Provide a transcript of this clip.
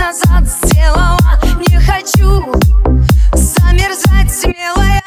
назад сделала. Не хочу замерзать, смелая